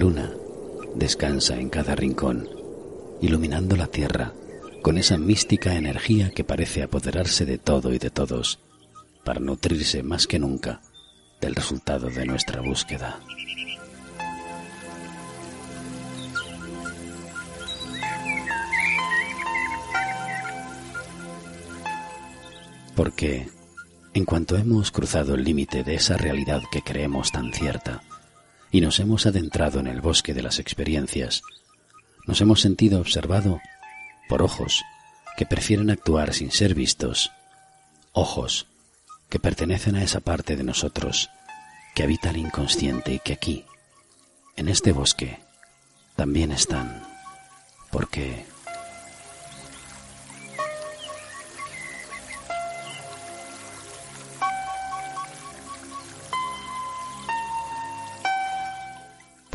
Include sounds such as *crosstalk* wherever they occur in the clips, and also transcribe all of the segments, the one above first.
Luna descansa en cada rincón, iluminando la tierra con esa mística energía que parece apoderarse de todo y de todos, para nutrirse más que nunca del resultado de nuestra búsqueda. Porque, en cuanto hemos cruzado el límite de esa realidad que creemos tan cierta, y nos hemos adentrado en el bosque de las experiencias, nos hemos sentido observado por ojos que prefieren actuar sin ser vistos, ojos que pertenecen a esa parte de nosotros que habita el inconsciente y que aquí, en este bosque, también están, porque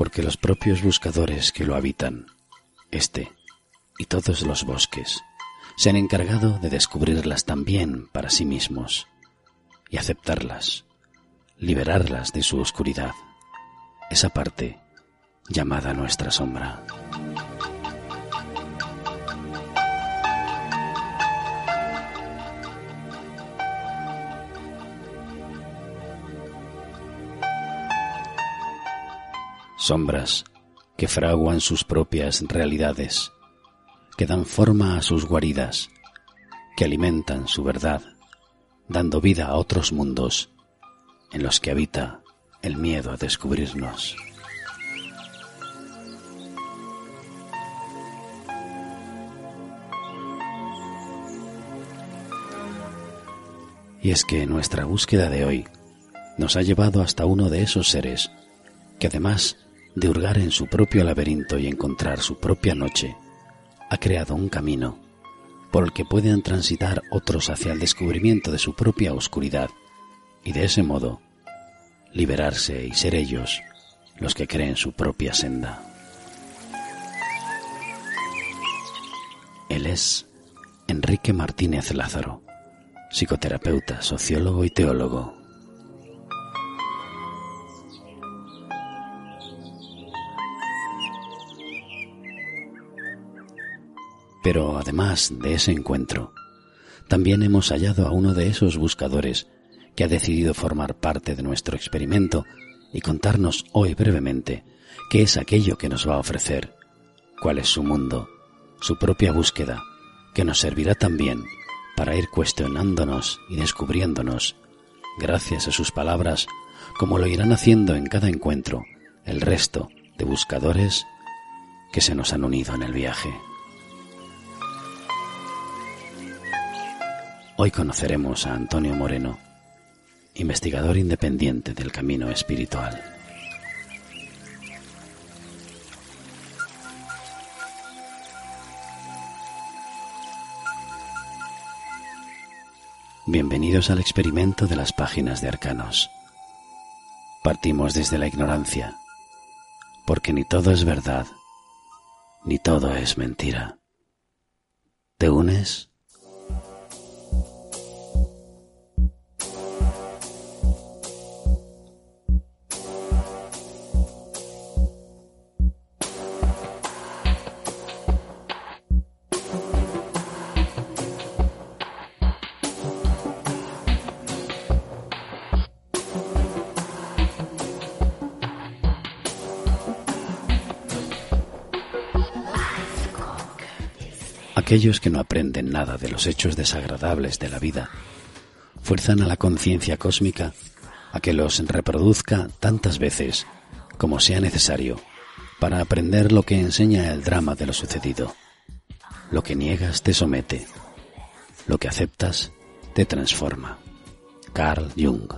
porque los propios buscadores que lo habitan, este y todos los bosques, se han encargado de descubrirlas también para sí mismos y aceptarlas, liberarlas de su oscuridad, esa parte llamada nuestra sombra. Sombras que fraguan sus propias realidades que dan forma a sus guaridas, que alimentan su verdad, dando vida a otros mundos en los que habita el miedo a descubrirnos. Y es que nuestra búsqueda de hoy nos ha llevado hasta uno de esos seres que además de hurgar en su propio laberinto y encontrar su propia noche, ha creado un camino por el que pueden transitar otros hacia el descubrimiento de su propia oscuridad y de ese modo liberarse y ser ellos los que creen su propia senda. Él es Enrique Martínez Lázaro, psicoterapeuta, sociólogo y teólogo. Pero además de ese encuentro, también hemos hallado a uno de esos buscadores que ha decidido formar parte de nuestro experimento y contarnos hoy brevemente qué es aquello que nos va a ofrecer, cuál es su mundo, su propia búsqueda, que nos servirá también para ir cuestionándonos y descubriéndonos, gracias a sus palabras, como lo irán haciendo en cada encuentro el resto de buscadores que se nos han unido en el viaje. Hoy conoceremos a Antonio Moreno, investigador independiente del camino espiritual. Bienvenidos al experimento de las páginas de Arcanos. Partimos desde la ignorancia, porque ni todo es verdad, ni todo es mentira. ¿Te unes? Aquellos que no aprenden nada de los hechos desagradables de la vida fuerzan a la conciencia cósmica a que los reproduzca tantas veces como sea necesario para aprender lo que enseña el drama de lo sucedido. Lo que niegas te somete, lo que aceptas te transforma. Carl Jung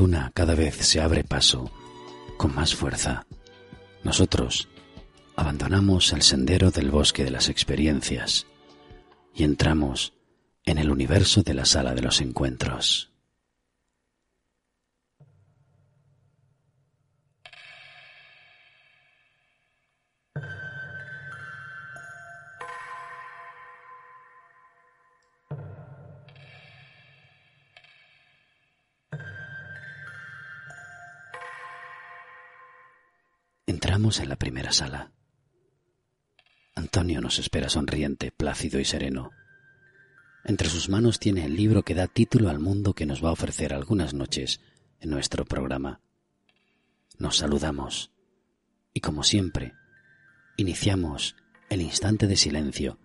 luna cada vez se abre paso con más fuerza. Nosotros abandonamos el sendero del bosque de las experiencias y entramos en el universo de la sala de los encuentros. En la primera sala. Antonio nos espera sonriente, plácido y sereno. Entre sus manos tiene el libro que da título al mundo que nos va a ofrecer algunas noches en nuestro programa. Nos saludamos y, como siempre, iniciamos el instante de silencio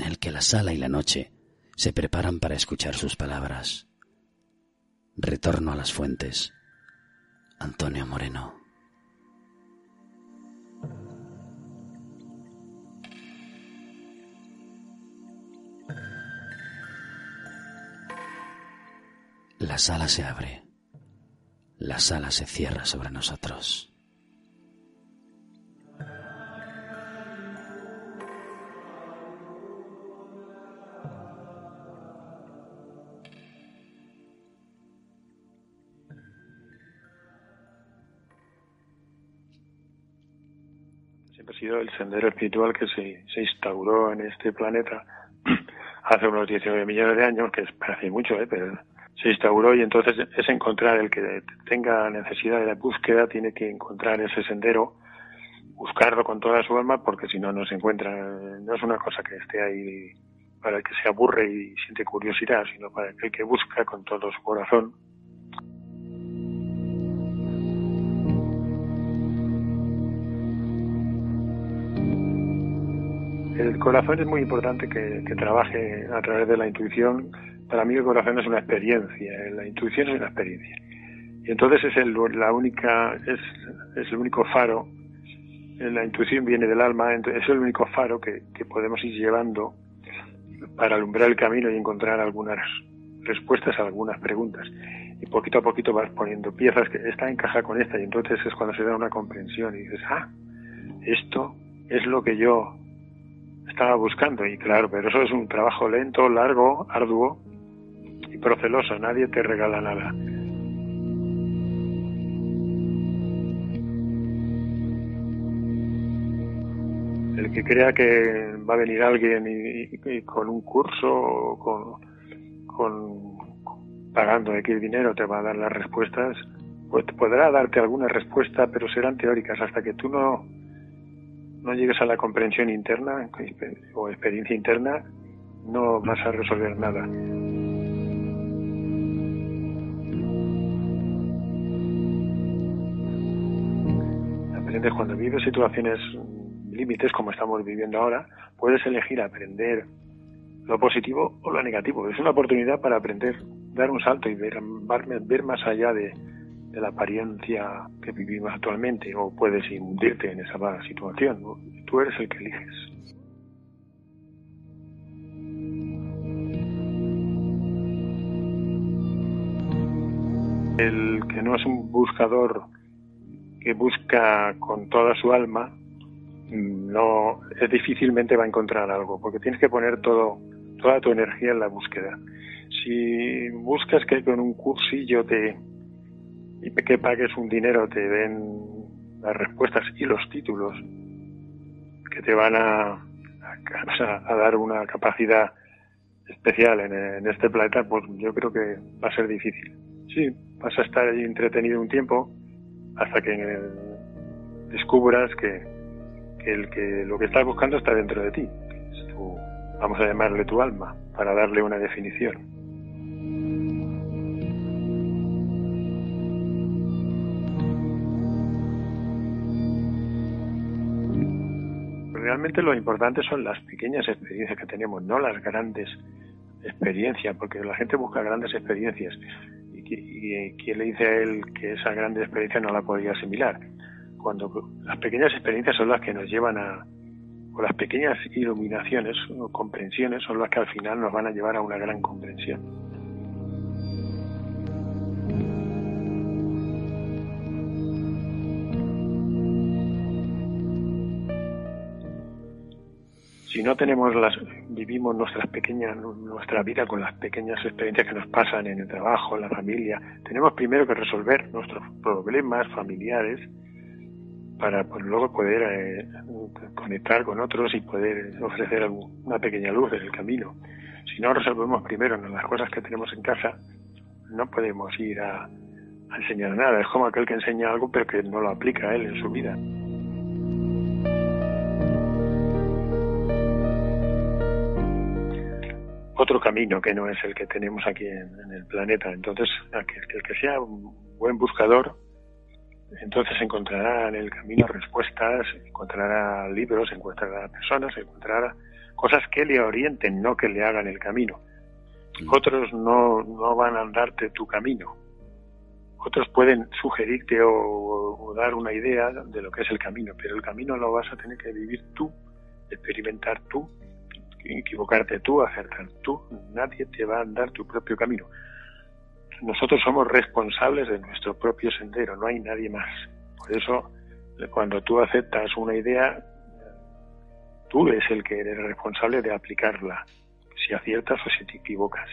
en el que la sala y la noche se preparan para escuchar sus palabras. Retorno a las fuentes. Antonio Moreno. La sala se abre. La sala se cierra sobre nosotros. Siempre ha sido el sendero espiritual que se, se instauró en este planeta *clears throat* hace unos 19 millones de años, que parece mucho, ¿eh? pero se instauró y entonces es encontrar el que tenga necesidad de la búsqueda, tiene que encontrar ese sendero, buscarlo con toda su alma, porque si no, no se encuentra. No es una cosa que esté ahí para el que se aburre y siente curiosidad, sino para el que busca con todo su corazón. El corazón es muy importante que, que trabaje a través de la intuición para mí el corazón es una experiencia, la intuición es una experiencia. Y entonces es el, la única, es, es el único faro, la intuición viene del alma, es el único faro que, que podemos ir llevando para alumbrar el camino y encontrar algunas respuestas a algunas preguntas. Y poquito a poquito vas poniendo piezas que esta encaja con esta y entonces es cuando se da una comprensión y dices, ah, esto es lo que yo estaba buscando. Y claro, pero eso es un trabajo lento, largo, arduo, proceloso, nadie te regala nada. El que crea que va a venir alguien y, con un curso o con, con pagando X dinero te va a dar las respuestas, pues podrá darte alguna respuesta, pero serán teóricas hasta que tú no no llegues a la comprensión interna o experiencia interna, no vas a resolver nada. Cuando vives situaciones límites como estamos viviendo ahora, puedes elegir aprender lo positivo o lo negativo. Es una oportunidad para aprender, dar un salto y ver, más allá de, la apariencia que vivimos actualmente o puedes hundirte en esa situación. Tú eres el que eliges. El que no es un buscador que busca con toda su alma, no es difícilmente va a encontrar algo, porque tienes que poner todo, toda tu energía en la búsqueda. Si buscas que con un cursillo te y que pagues un dinero te den las respuestas y los títulos que te van a, a, *laughs* dar una capacidad especial en, en, este planeta, pues yo creo que va a ser difícil. Sí, vas a estar ahí entretenido un tiempo, hasta que descubras que, el que lo que estás buscando está dentro de ti. vamos a llamarle tu alma, para darle una definición. Realmente lo importante son las pequeñas experiencias que tenemos, no las grandes experiencias, porque la gente busca grandes experiencias y quién le dice a él que esa gran experiencia no la podría asimilar. Cuando las pequeñas experiencias son las que nos llevan a, o las pequeñas iluminaciones o comprensiones son las que al final nos van a llevar a una gran comprensión. No tenemos las, vivimos nuestras pequeñas, nuestra vida con las pequeñas experiencias que nos pasan en el trabajo, en la familia, tenemos primero que resolver nuestros problemas familiares para pues, luego poder eh, conectar con otros y poder ofrecer una pequeña luz en el camino. Si no resolvemos primero las cosas que tenemos en casa, no podemos ir a, a enseñar nada. Es como aquel que enseña algo pero que no lo aplica él en su vida. Otro camino que no es el que tenemos aquí en, el planeta. Entonces, el que sea un buen buscador, entonces encontrará en el camino respuestas, encontrará libros, encontrará personas, encontrará cosas que le orienten, no que le hagan el camino. Otros no, no van a darte tu camino. Otros pueden sugerirte o dar una idea de lo que es el camino, pero el camino lo vas a tener que vivir tú, experimentar tú equivocarte tú, acertar tú, nadie te va a andar tu propio camino. Nosotros somos responsables de nuestro propio sendero, no hay nadie más. Por eso, cuando tú aceptas una idea, tú eres el que eres responsable de aplicarla, si aciertas o si te equivocas.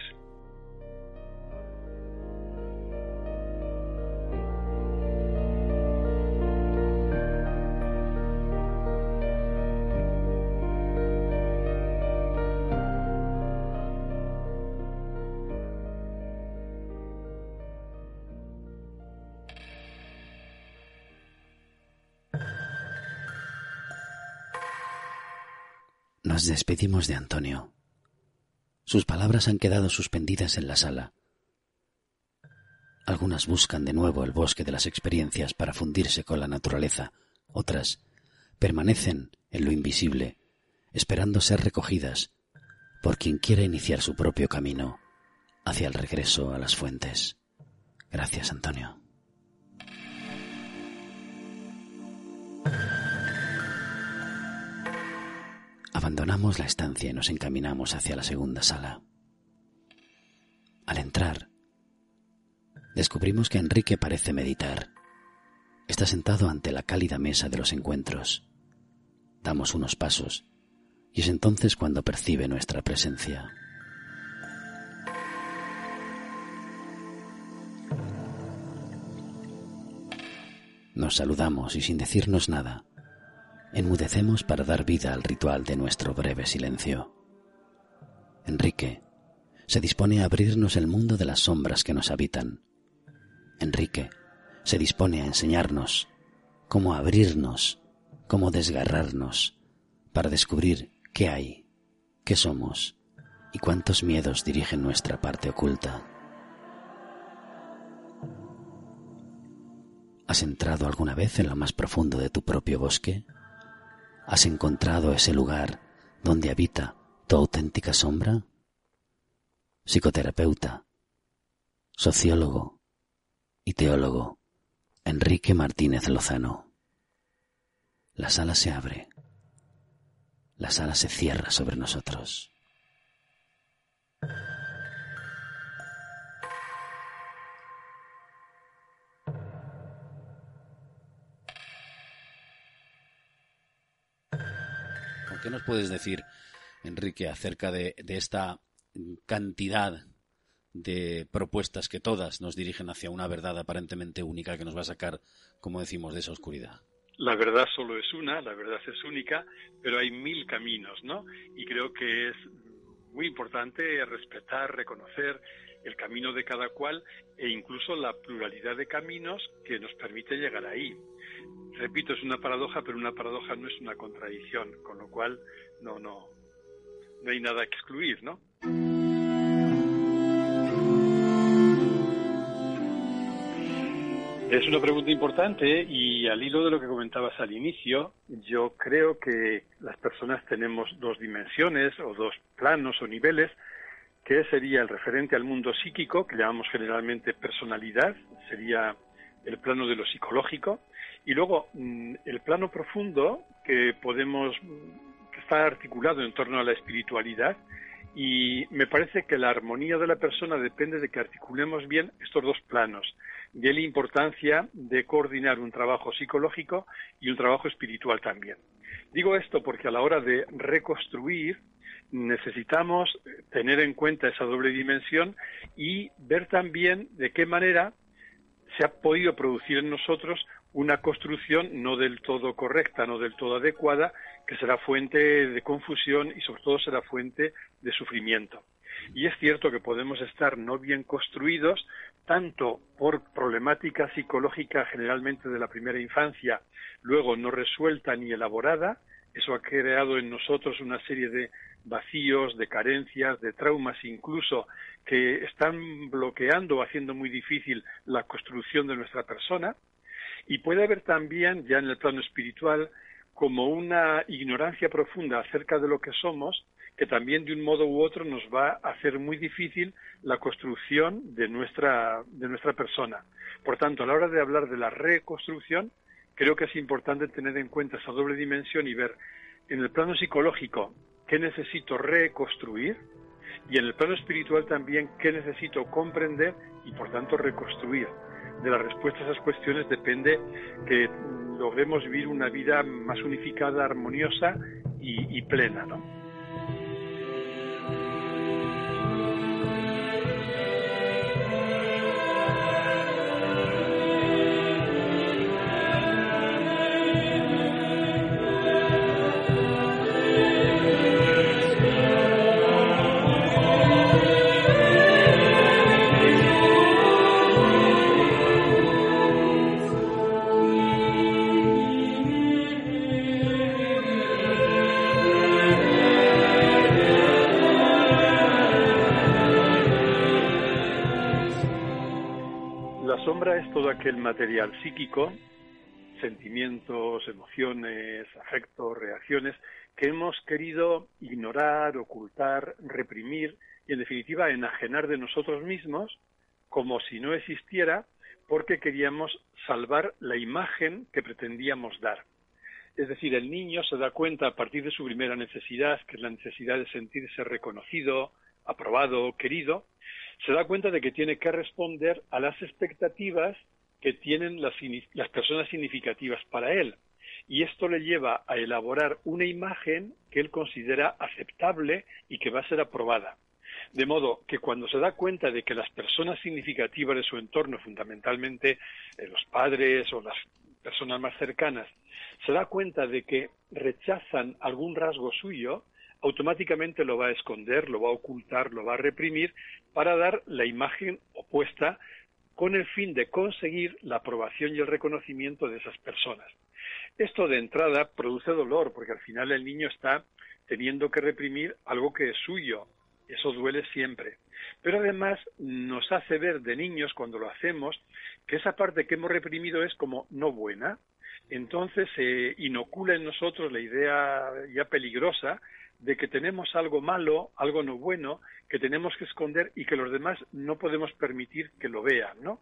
Despedimos de Antonio. Sus palabras han quedado suspendidas en la sala. Algunas buscan de nuevo el bosque de las experiencias para fundirse con la naturaleza, otras permanecen en lo invisible, esperando ser recogidas por quien quiera iniciar su propio camino hacia el regreso a las fuentes. Gracias, Antonio. Abandonamos la estancia y nos encaminamos hacia la segunda sala. Al entrar, descubrimos que Enrique parece meditar. Está sentado ante la cálida mesa de los encuentros. Damos unos pasos y es entonces cuando percibe nuestra presencia. Nos saludamos y sin decirnos nada, enmudecemos para dar vida al ritual de nuestro breve silencio. Enrique se dispone a abrirnos el mundo de las sombras que nos habitan. Enrique se dispone a enseñarnos cómo abrirnos, cómo desgarrarnos, para descubrir qué hay, qué somos y cuántos miedos dirigen nuestra parte oculta. ¿Has entrado alguna vez en lo más profundo de tu propio bosque? ¿Has encontrado ese lugar donde habita tu auténtica sombra? Psicoterapeuta, sociólogo y teólogo Enrique Martínez Lozano. La sala se abre. La sala se cierra sobre nosotros. ¿Qué nos puedes decir, Enrique, acerca de, esta cantidad de propuestas que todas nos dirigen hacia una verdad aparentemente única que nos va a sacar, como decimos, de esa oscuridad? La verdad solo es una, la verdad es única, pero hay mil caminos, ¿no? Y creo que es muy importante respetar, reconocer el camino de cada cual e incluso la pluralidad de caminos que nos permite llegar ahí repito, es una paradoja, pero una paradoja no es una contradicción, con lo cual no, no, no hay nada que excluir, ¿no? Es una pregunta importante y al hilo de lo que comentabas al inicio, yo creo que las personas tenemos dos dimensiones o dos planos o niveles, que sería el referente al mundo psíquico, que llamamos generalmente personalidad, sería el plano de lo psicológico, y luego, mm, el plano profundo que podemos, que está articulado en torno a la espiritualidad Y me parece que la armonía de la persona depende de que articulemos bien estos dos planos. De la importancia de coordinar un trabajo psicológico y un trabajo espiritual también. Digo esto porque a la hora de reconstruir necesitamos tener en cuenta esa doble dimensión y ver también de qué manera se ha podido producir en nosotros una construcción no del todo correcta, no del todo adecuada, que será fuente de confusión y sobre todo será fuente de sufrimiento. Y es cierto que podemos estar no bien construidos, tanto por problemática psicológica generalmente de la primera infancia, luego no resuelta ni elaborada, eso ha creado en nosotros una serie de vacíos, de carencias, de traumas incluso, que están bloqueando o haciendo muy difícil la construcción de nuestra persona. Y puede haber también, ya en el plano espiritual, como una ignorancia profunda acerca de lo que somos, que también de un modo u otro nos va a hacer muy difícil la construcción de nuestra, de nuestra persona. Por tanto, a la hora de hablar de la reconstrucción, creo que es importante tener en cuenta esa doble dimensión y ver en el plano psicológico qué necesito reconstruir y en el plano espiritual también qué necesito comprender y por tanto reconstruir. De la respuesta a esas cuestiones depende que logremos vivir una vida más unificada, armoniosa y, y plena, ¿no? El material psíquico, sentimientos, emociones, afectos, reacciones, que hemos querido ignorar, ocultar, reprimir y, en definitiva, enajenar de nosotros mismos como si no existiera porque queríamos salvar la imagen que pretendíamos dar. Es decir, el niño se da cuenta a partir de su primera necesidad, que es la necesidad de sentirse reconocido, aprobado, querido, se da cuenta de que tiene que responder a las expectativas que tienen las, personas significativas para él. Y esto le lleva a elaborar una imagen que él considera aceptable y que va a ser aprobada. De modo que cuando se da cuenta de que las personas significativas de su entorno, fundamentalmente eh, los padres o las personas más cercanas, se da cuenta de que rechazan algún rasgo suyo, automáticamente lo va a esconder, lo va a ocultar, lo va a reprimir para dar la imagen opuesta con el fin de conseguir la aprobación y el reconocimiento de esas personas. Esto de entrada produce dolor, porque al final el niño está teniendo que reprimir algo que es suyo. Eso duele siempre. Pero además nos hace ver de niños, cuando lo hacemos, que esa parte que hemos reprimido es como no buena. Entonces se inocula en nosotros la idea ya peligrosa de que tenemos algo malo, algo no bueno, que tenemos que esconder y que los demás no podemos permitir que lo vean, ¿no?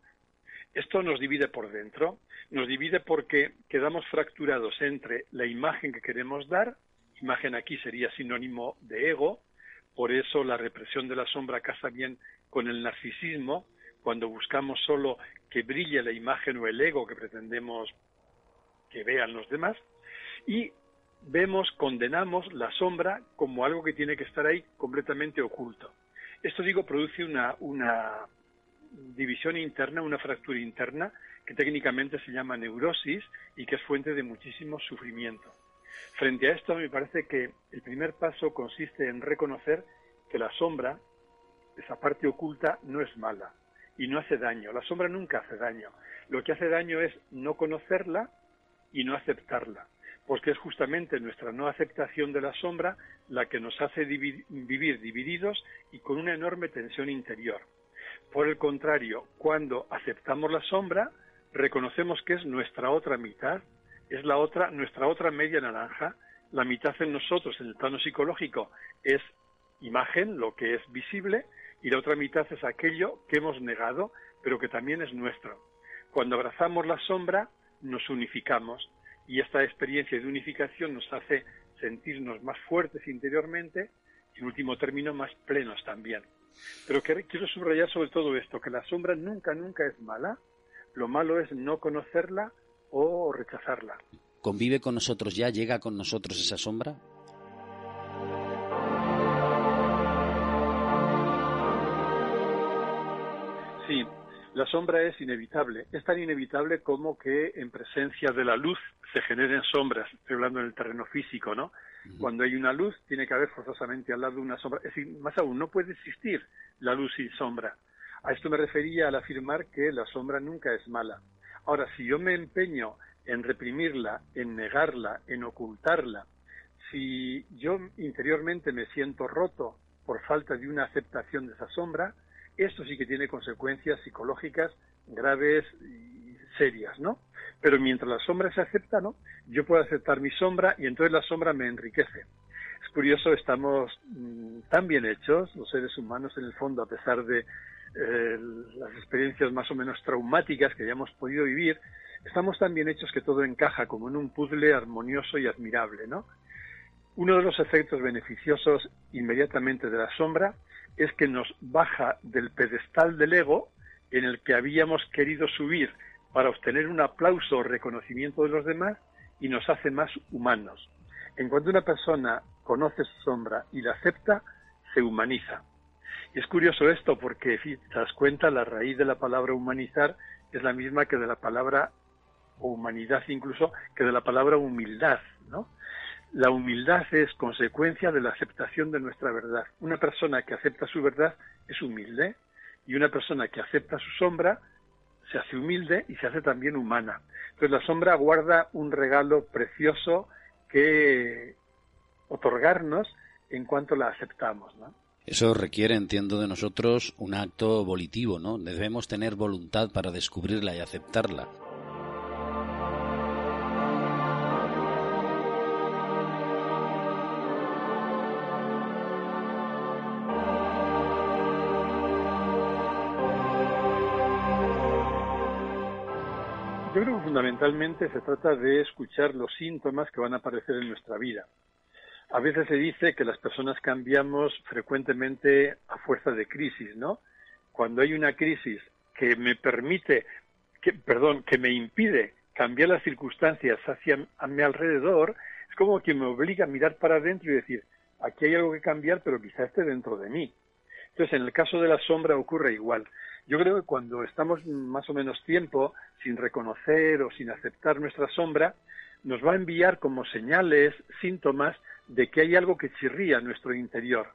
Esto nos divide por dentro, nos divide porque quedamos fracturados entre la imagen que queremos dar, imagen aquí sería sinónimo de ego, por eso la represión de la sombra casa bien con el narcisismo, cuando buscamos solo que brille la imagen o el ego que pretendemos que vean los demás, y vemos, condenamos la sombra como algo que tiene que estar ahí completamente oculto. Esto, digo, produce una, una división interna, una fractura interna, que técnicamente se llama neurosis y que es fuente de muchísimo sufrimiento. Frente a esto, me parece que el primer paso consiste en reconocer que la sombra, esa parte oculta, no es mala y no hace daño. La sombra nunca hace daño. Lo que hace daño es no conocerla y no aceptarla porque es justamente nuestra no aceptación de la sombra la que nos hace vivir divididos y con una enorme tensión interior. Por el contrario, cuando aceptamos la sombra, reconocemos que es nuestra otra mitad, es la otra, nuestra otra media naranja, la mitad en nosotros, en el plano psicológico, es imagen, lo que es visible, y la otra mitad es aquello que hemos negado, pero que también es nuestro. Cuando abrazamos la sombra, nos unificamos, y esta experiencia de unificación nos hace sentirnos más fuertes interiormente y en último término más plenos también. Pero quiero subrayar sobre todo esto, que la sombra nunca, nunca es mala, lo malo es no conocerla o rechazarla. ¿Convive con nosotros ya? ¿Llega con nosotros esa sombra? Sí, la sombra es inevitable. Es tan inevitable como que en presencia de la luz se generen sombras. Estoy hablando en el terreno físico, ¿no? Cuando hay una luz, tiene que haber forzosamente al lado una sombra. Es decir, más aún, no puede existir la luz sin sombra. A esto me refería al afirmar que la sombra nunca es mala. Ahora, si yo me empeño en reprimirla, en negarla, en ocultarla, si yo interiormente me siento roto por falta de una aceptación de esa sombra, esto sí que tiene consecuencias psicológicas graves y serias, ¿no? Pero mientras la sombra se acepta, ¿no? Yo puedo aceptar mi sombra y entonces la sombra me enriquece. Es curioso, estamos mm, tan bien hechos, los seres humanos en el fondo, a pesar de eh, las experiencias más o menos traumáticas que hayamos podido vivir, estamos tan bien hechos que todo encaja como en un puzzle armonioso y admirable, ¿no? Uno de los efectos beneficiosos inmediatamente de la sombra es que nos baja del pedestal del ego en el que habíamos querido subir para obtener un aplauso o reconocimiento de los demás y nos hace más humanos. En cuanto una persona conoce su sombra y la acepta, se humaniza. Y es curioso esto porque, si te das cuenta, la raíz de la palabra humanizar es la misma que de la palabra o humanidad incluso que de la palabra humildad, ¿no? La humildad es consecuencia de la aceptación de nuestra verdad. Una persona que acepta su verdad es humilde y una persona que acepta su sombra se hace humilde y se hace también humana. Entonces la sombra guarda un regalo precioso que otorgarnos en cuanto la aceptamos, ¿no? Eso requiere, entiendo, de nosotros un acto volitivo, ¿no? Debemos tener voluntad para descubrirla y aceptarla. Fundamentalmente se trata de escuchar los síntomas que van a aparecer en nuestra vida. A veces se dice que las personas cambiamos frecuentemente a fuerza de crisis, ¿no? Cuando hay una crisis que me permite, que, perdón, que me impide cambiar las circunstancias hacia a mi alrededor, es como que me obliga a mirar para adentro y decir, aquí hay algo que cambiar, pero quizá esté dentro de mí. Entonces, en el caso de la sombra ocurre igual. Yo creo que cuando estamos más o menos tiempo sin reconocer o sin aceptar nuestra sombra, nos va a enviar como señales, síntomas de que hay algo que chirría en nuestro interior.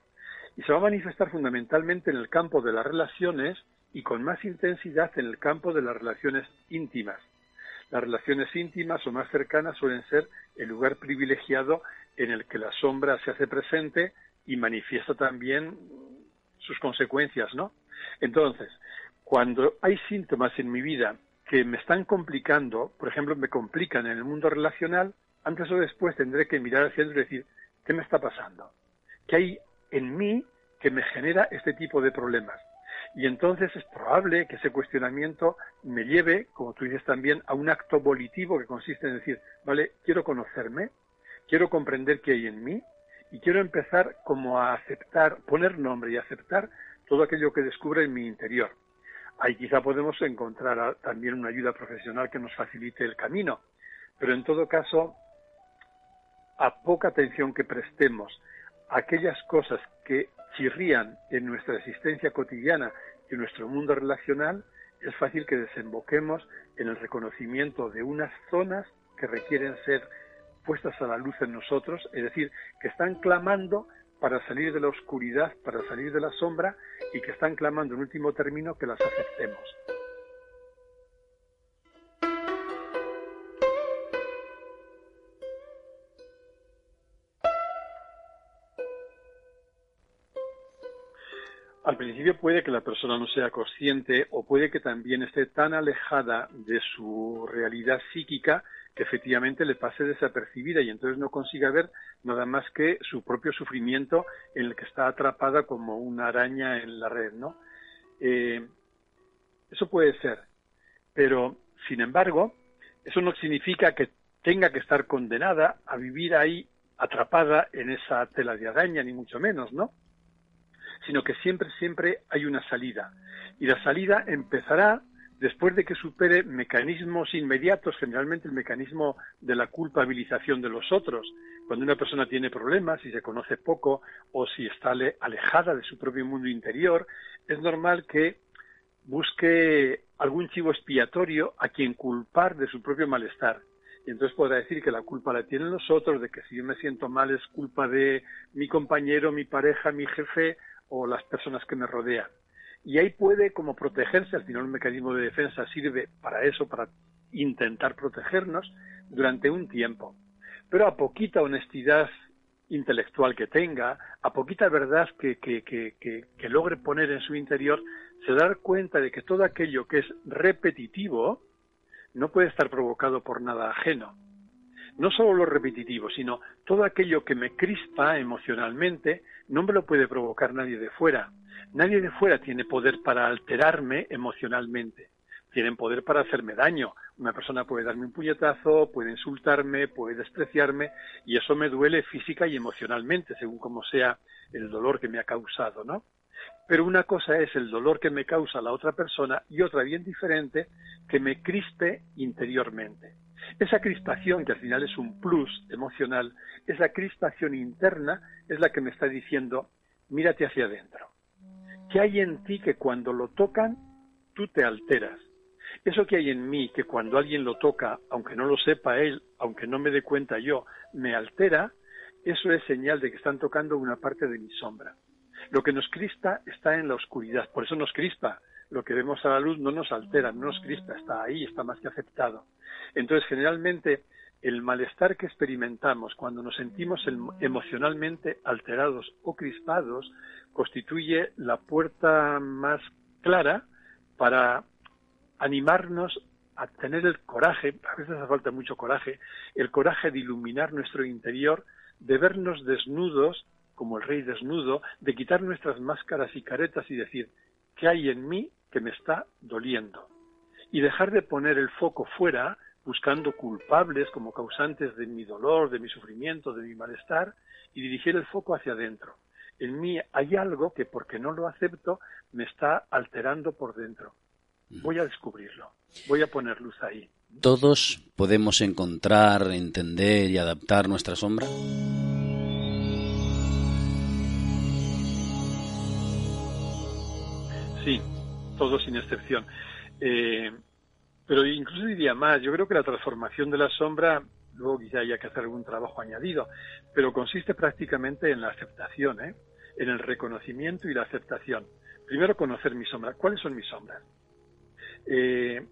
Y se va a manifestar fundamentalmente en el campo de las relaciones y con más intensidad en el campo de las relaciones íntimas. Las relaciones íntimas o más cercanas suelen ser el lugar privilegiado en el que la sombra se hace presente y manifiesta también sus consecuencias, ¿no? Entonces, cuando hay síntomas en mi vida que me están complicando, por ejemplo, me complican en el mundo relacional, antes o después tendré que mirar hacia adentro y decir, ¿qué me está pasando? ¿Qué hay en mí que me genera este tipo de problemas? Y entonces es probable que ese cuestionamiento me lleve, como tú dices también, a un acto volitivo que consiste en decir, vale, quiero conocerme, quiero comprender qué hay en mí y quiero empezar como a aceptar, poner nombre y aceptar todo aquello que descubre en mi interior. Ahí quizá podemos encontrar también una ayuda profesional que nos facilite el camino, pero en todo caso, a poca atención que prestemos a aquellas cosas que chirrían en nuestra existencia cotidiana y en nuestro mundo relacional, es fácil que desemboquemos en el reconocimiento de unas zonas que requieren ser puestas a la luz en nosotros, es decir, que están clamando para salir de la oscuridad, para salir de la sombra y que están clamando en último término que las aceptemos. Al principio puede que la persona no sea consciente o puede que también esté tan alejada de su realidad psíquica que efectivamente le pase desapercibida y entonces no consiga ver nada más que su propio sufrimiento en el que está atrapada como una araña en la red, ¿no? Eh, eso puede ser, pero sin embargo, eso no significa que tenga que estar condenada a vivir ahí atrapada en esa tela de araña, ni mucho menos, ¿no? Sino que siempre, siempre hay una salida. Y la salida empezará después de que supere mecanismos inmediatos, generalmente el mecanismo de la culpabilización de los otros. Cuando una persona tiene problemas, si se conoce poco o si está alejada de su propio mundo interior, es normal que busque algún chivo expiatorio a quien culpar de su propio malestar. Y entonces podrá decir que la culpa la tienen los otros, de que si yo me siento mal es culpa de mi compañero, mi pareja, mi jefe o las personas que me rodean. Y ahí puede como protegerse, al final un mecanismo de defensa sirve para eso, para intentar protegernos durante un tiempo. Pero a poquita honestidad intelectual que tenga, a poquita verdad que, que, logre poner en su interior, se da cuenta de que todo aquello que es repetitivo no puede estar provocado por nada ajeno. No solo lo repetitivo, sino todo aquello que me crispa emocionalmente no me lo puede provocar nadie de fuera. Nadie de fuera tiene poder para alterarme emocionalmente. Tienen poder para hacerme daño. Una persona puede darme un puñetazo, puede insultarme, puede despreciarme y eso me duele física y emocionalmente, según como sea el dolor que me ha causado, ¿no? Pero una cosa es el dolor que me causa la otra persona y otra bien diferente que me crispe interiormente. Esa crispación, que al final es un plus emocional, esa crispación interna es la que me está diciendo, mírate hacia adentro. ¿Qué hay en ti que cuando lo tocan, tú te alteras? Eso que hay en mí, que cuando alguien lo toca, aunque no lo sepa él, aunque no me dé cuenta yo, me altera, eso es señal de que están tocando una parte de mi sombra. Lo que nos crispa está en la oscuridad, por eso nos crispa. Lo que vemos a la luz no nos altera, no nos crispa, está ahí, está más que aceptado. Entonces, generalmente, el malestar que experimentamos cuando nos sentimos emocionalmente alterados o crispados constituye la puerta más clara para animarnos a tener el coraje, a veces hace falta mucho coraje, el coraje de iluminar nuestro interior, de vernos desnudos como el rey desnudo, de quitar nuestras máscaras y caretas y decir, ¿qué hay en mí que me está doliendo? Y dejar de poner el foco fuera, buscando culpables como causantes de mi dolor, de mi sufrimiento, de mi malestar, y dirigir el foco hacia adentro. En mí hay algo que porque no lo acepto me está alterando por dentro. Voy a descubrirlo, voy a poner luz ahí. ¿Todos podemos encontrar, entender y adaptar nuestra sombra? Sí, todos sin excepción. Eh, pero incluso diría más, yo creo que la transformación de la sombra, luego quizá haya que hacer algún trabajo añadido, pero consiste prácticamente en la aceptación, ¿eh? en el reconocimiento y la aceptación. Primero conocer mis sombras. ¿Cuáles son mis sombras? Eh,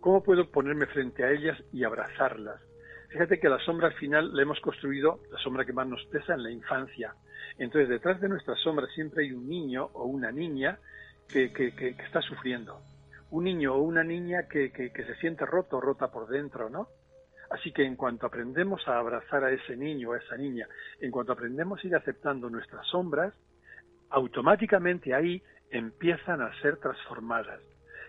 ¿Cómo puedo ponerme frente a ellas y abrazarlas? Fíjate que la sombra al final la hemos construido, la sombra que más nos pesa en la infancia. Entonces, detrás de nuestra sombra siempre hay un niño o una niña que, está sufriendo. Un niño o una niña que, se siente roto, rota por dentro, ¿no? Así que en cuanto aprendemos a abrazar a ese niño o a esa niña, en cuanto aprendemos a ir aceptando nuestras sombras, automáticamente ahí empiezan a ser transformadas.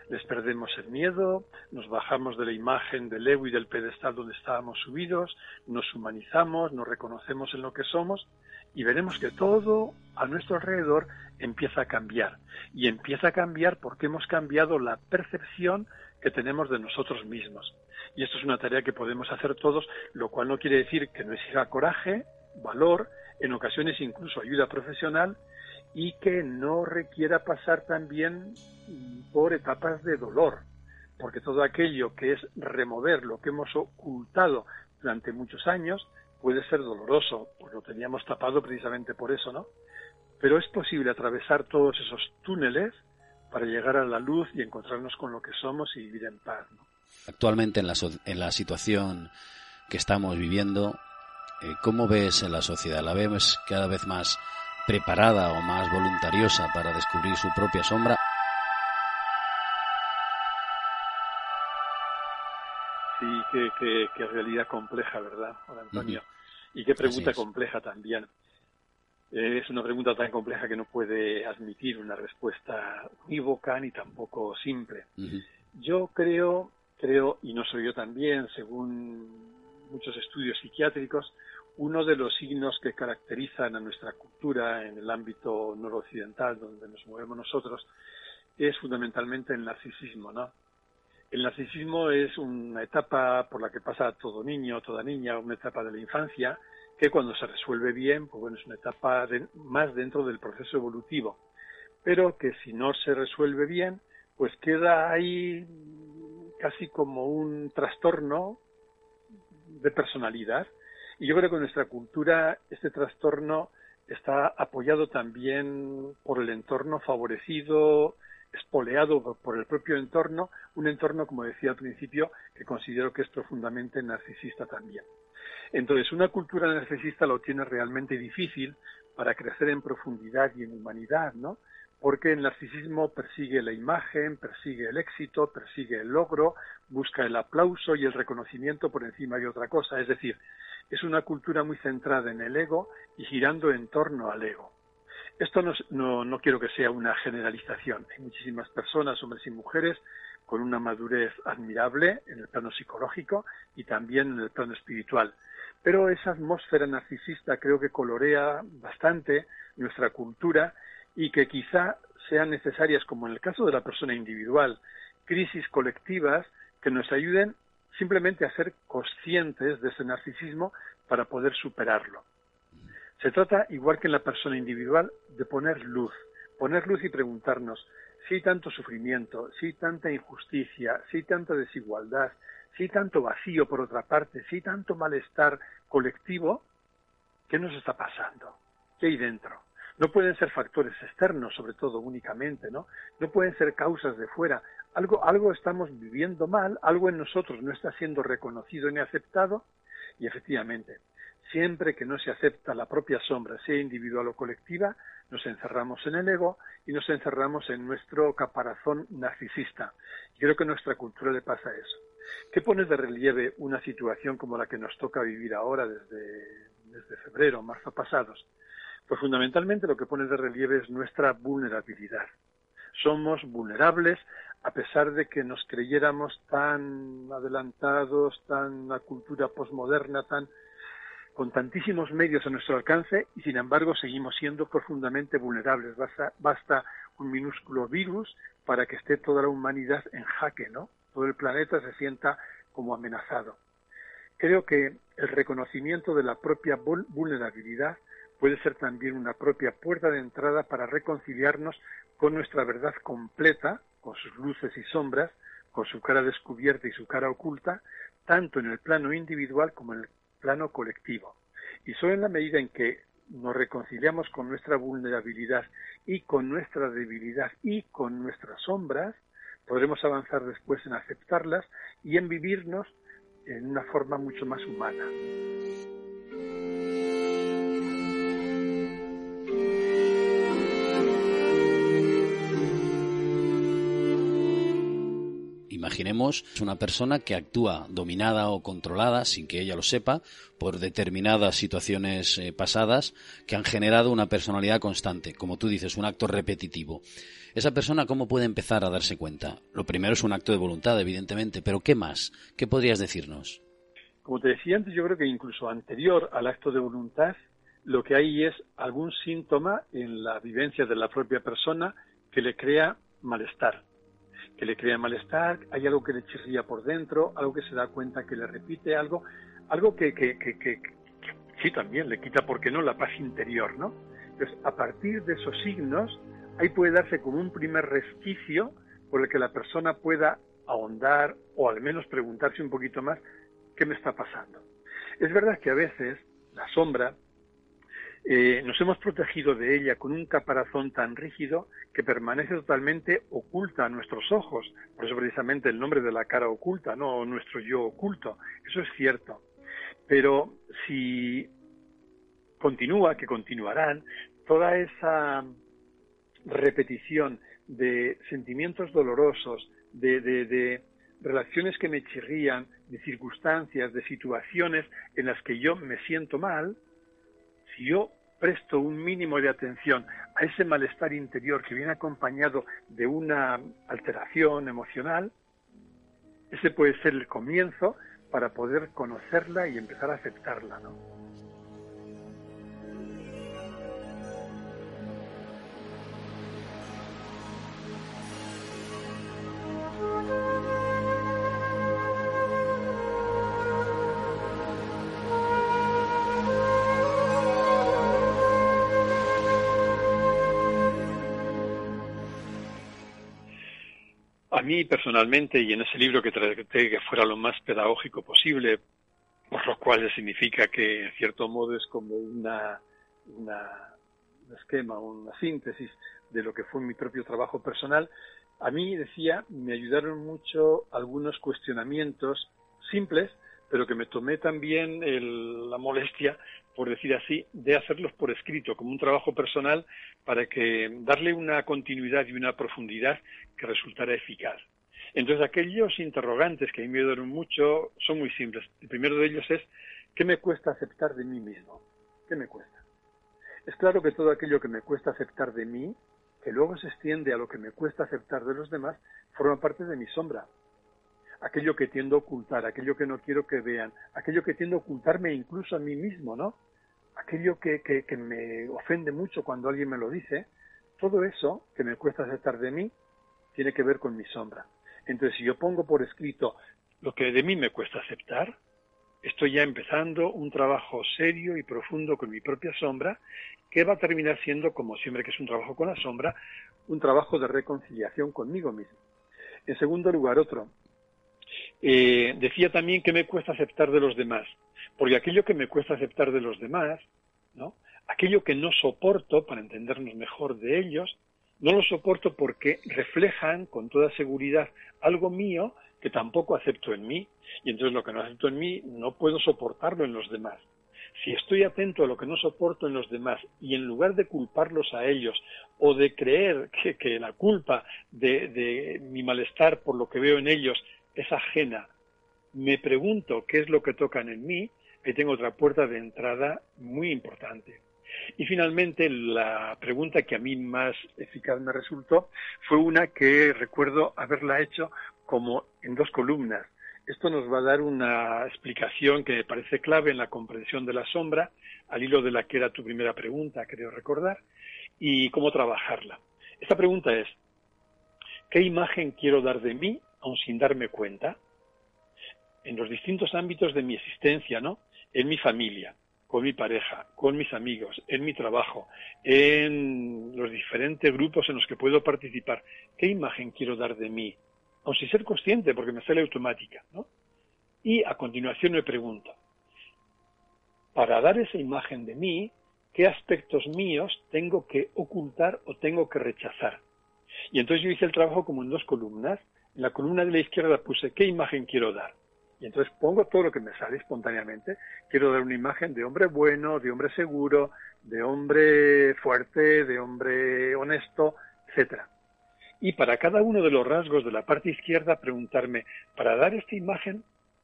Les perdemos el miedo, nos bajamos de la imagen del ego y del pedestal donde estábamos subidos, nos humanizamos, nos reconocemos en lo que somos y veremos que todo a nuestro alrededor empieza a cambiar. Y empieza a cambiar porque hemos cambiado la percepción que tenemos de nosotros mismos. Y esto es una tarea que podemos hacer todos, lo cual no quiere decir que no exija coraje, valor, en ocasiones incluso ayuda profesional, y que no requiera pasar también por etapas de dolor, porque todo aquello que es remover lo que hemos ocultado durante muchos años puede ser doloroso, pues lo teníamos tapado precisamente por eso, ¿no? pero es posible atravesar todos esos túneles para llegar a la luz y encontrarnos con lo que somos y vivir en paz. Actualmente en la, en la situación que estamos viviendo, eh, ¿cómo ves en la sociedad? ¿La ves cada vez más preparada o más voluntariosa para descubrir su propia sombra? Sí, qué, qué, realidad compleja, ¿verdad, Antonio? Y qué pregunta compleja también. Eh, es una pregunta tan compleja que no puede admitir una respuesta unívoca ni tampoco simple. Yo creo, creo, y no soy yo también, según muchos estudios psiquiátricos, uno de los signos que caracterizan a nuestra cultura en el ámbito noroccidental donde nos movemos nosotros es fundamentalmente el narcisismo, ¿no? El narcisismo es una etapa por la que pasa todo niño, toda niña, una etapa de la infancia, que cuando se resuelve bien, pues bueno, es una etapa más dentro del proceso evolutivo, pero que si no se resuelve bien, pues queda ahí casi como un trastorno de personalidad. Y yo creo que en nuestra cultura este trastorno está apoyado también por el entorno favorecido, espoleado por el propio entorno, un entorno, como decía al principio, que considero que es profundamente narcisista también. Entonces, una cultura narcisista lo tiene realmente difícil para crecer en profundidad y en humanidad, ¿no? Porque el narcisismo persigue la imagen, persigue el éxito, persigue el logro, busca el aplauso y el reconocimiento por encima de otra cosa. Es decir, es una cultura muy centrada en el ego y girando en torno al ego. Esto no, no, quiero que sea una generalización. Hay muchísimas personas, hombres y mujeres, con una madurez admirable en el plano psicológico y también en el plano espiritual. Pero esa atmósfera narcisista creo que colorea bastante nuestra cultura y que quizá sean necesarias, como en el caso de la persona individual, crisis colectivas que nos ayuden simplemente a ser conscientes de ese narcisismo para poder superarlo. Se trata, igual que en la persona individual, de poner luz, poner luz y preguntarnos si hay tanto sufrimiento, si hay tanta injusticia, si hay tanta desigualdad, si hay tanto vacío por otra parte, si hay tanto malestar colectivo, ¿qué nos está pasando? ¿Qué hay dentro? No pueden ser factores externos, sobre todo únicamente, ¿no? No pueden ser causas de fuera. Algo, algo estamos viviendo mal, algo en nosotros no está siendo reconocido ni aceptado, y efectivamente, Siempre que no se acepta la propia sombra, sea individual o colectiva, nos encerramos en el ego y nos encerramos en nuestro caparazón narcisista. Y creo que a nuestra cultura le pasa eso. ¿Qué pone de relieve una situación como la que nos toca vivir ahora desde, febrero, marzo pasados? Pues fundamentalmente lo que pone de relieve es nuestra vulnerabilidad. Somos vulnerables a pesar de que nos creyéramos tan adelantados, tan la cultura posmoderna, tan con tantísimos medios a nuestro alcance y sin embargo seguimos siendo profundamente vulnerables. Basta, un minúsculo virus para que esté toda la humanidad en jaque, ¿no? Todo el planeta se sienta como amenazado. Creo que el reconocimiento de la propia vulnerabilidad puede ser también una propia puerta de entrada para reconciliarnos con nuestra verdad completa, con sus luces y sombras, con su cara descubierta y su cara oculta, tanto en el plano individual como en el plano colectivo. Y solo en la medida en que nos reconciliamos con nuestra vulnerabilidad y con nuestra debilidad y con nuestras sombras, podremos avanzar después en aceptarlas y en vivirnos en una forma mucho más humana. Imaginemos una persona que actúa dominada o controlada, sin que ella lo sepa, por determinadas situaciones eh, pasadas que han generado una personalidad constante, como tú dices, un acto repetitivo. ¿Esa persona cómo puede empezar a darse cuenta? Lo primero es un acto de voluntad, evidentemente, pero ¿qué más? ¿Qué podrías decirnos? Como te decía antes, yo creo que incluso anterior al acto de voluntad, lo que hay es algún síntoma en la vivencia de la propia persona que le crea malestar que le crea malestar, hay algo que le chirría por dentro, algo que se da cuenta que le repite, algo, algo que, que, que, sí también le quita, ¿por qué no?, la paz interior, ¿no? Entonces, a partir de esos signos, ahí puede darse como un primer resquicio por el que la persona pueda ahondar o al menos preguntarse un poquito más qué me está pasando. Es verdad que a veces la sombra eh, nos hemos protegido de ella con un caparazón tan rígido que permanece totalmente oculta a nuestros ojos. Por eso precisamente el nombre de la cara oculta, no nuestro yo oculto. Eso es cierto. Pero si continúa, que continuarán, toda esa repetición de sentimientos dolorosos, de, de relaciones que me chirrían, de circunstancias, de situaciones en las que yo me siento mal, si yo presto un mínimo de atención a ese malestar interior que viene acompañado de una alteración emocional, ese puede ser el comienzo para poder conocerla y empezar a aceptarla. A mí personalmente, y en ese libro que traté que fuera lo más pedagógico posible, por lo cual significa que en cierto modo es como una, una, un esquema, una síntesis de lo que fue mi propio trabajo personal, a mí, decía, me ayudaron mucho algunos cuestionamientos simples, pero que me tomé también la molestia, por decir así, de hacerlos por escrito, como un trabajo personal, para que darle una continuidad y una profundidad que resultara eficaz. Entonces, aquellos interrogantes que a mí me ayudaron mucho son muy simples. El primero de ellos es, ¿qué me cuesta aceptar de mí mismo? ¿Qué me cuesta? Es claro que todo aquello que me cuesta aceptar de mí que luego se extiende a lo que me cuesta aceptar de los demás, forma parte de mi sombra. Aquello que tiendo a ocultar, aquello que no quiero que vean, aquello que tiendo a ocultarme incluso a mí mismo, ¿no? Aquello que, me ofende mucho cuando alguien me lo dice, todo eso que me cuesta aceptar de mí tiene que ver con mi sombra. Entonces, si yo pongo por escrito lo que de mí me cuesta aceptar, estoy ya empezando un trabajo serio y profundo con mi propia sombra que va a terminar siendo, como siempre que es un trabajo con la sombra, un trabajo de reconciliación conmigo mismo. En segundo lugar, otro. Eh, decía también que me cuesta aceptar de los demás, porque aquello que me cuesta aceptar de los demás, ¿no? aquello que no soporto, para entendernos mejor de ellos, no lo soporto porque reflejan con toda seguridad algo mío que tampoco acepto en mí, y entonces lo que no acepto en mí no puedo soportarlo en los demás si estoy atento a lo que no soporto en los demás y en lugar de culparlos a ellos o de creer que, la culpa de, mi malestar por lo que veo en ellos es ajena, me pregunto qué es lo que tocan en mí, ahí tengo otra puerta de entrada muy importante. Y finalmente, la pregunta que a mí más eficaz me resultó fue una que recuerdo haberla hecho como en dos columnas. Esto nos va a dar una explicación que me parece clave en la comprensión de la sombra, al hilo de la que era tu primera pregunta, creo recordar, y cómo trabajarla. Esta pregunta es, ¿qué imagen quiero dar de mí, aun sin darme cuenta? En los distintos ámbitos de mi existencia, ¿no? En mi familia, con mi pareja, con mis amigos, en mi trabajo, en los diferentes grupos en los que puedo participar. ¿Qué imagen quiero dar de mí? o sin ser consciente, porque me sale automática, ¿no? Y a continuación me pregunto, para dar esa imagen de mí, ¿qué aspectos míos tengo que ocultar o tengo que rechazar? Y entonces yo hice el trabajo como en dos columnas. En la columna de la izquierda puse qué imagen quiero dar. Y entonces pongo todo lo que me sale espontáneamente. Quiero dar una imagen de hombre bueno, de hombre seguro, de hombre fuerte, de hombre honesto, etcétera y para cada uno de los rasgos de la parte izquierda preguntarme, para dar esta imagen,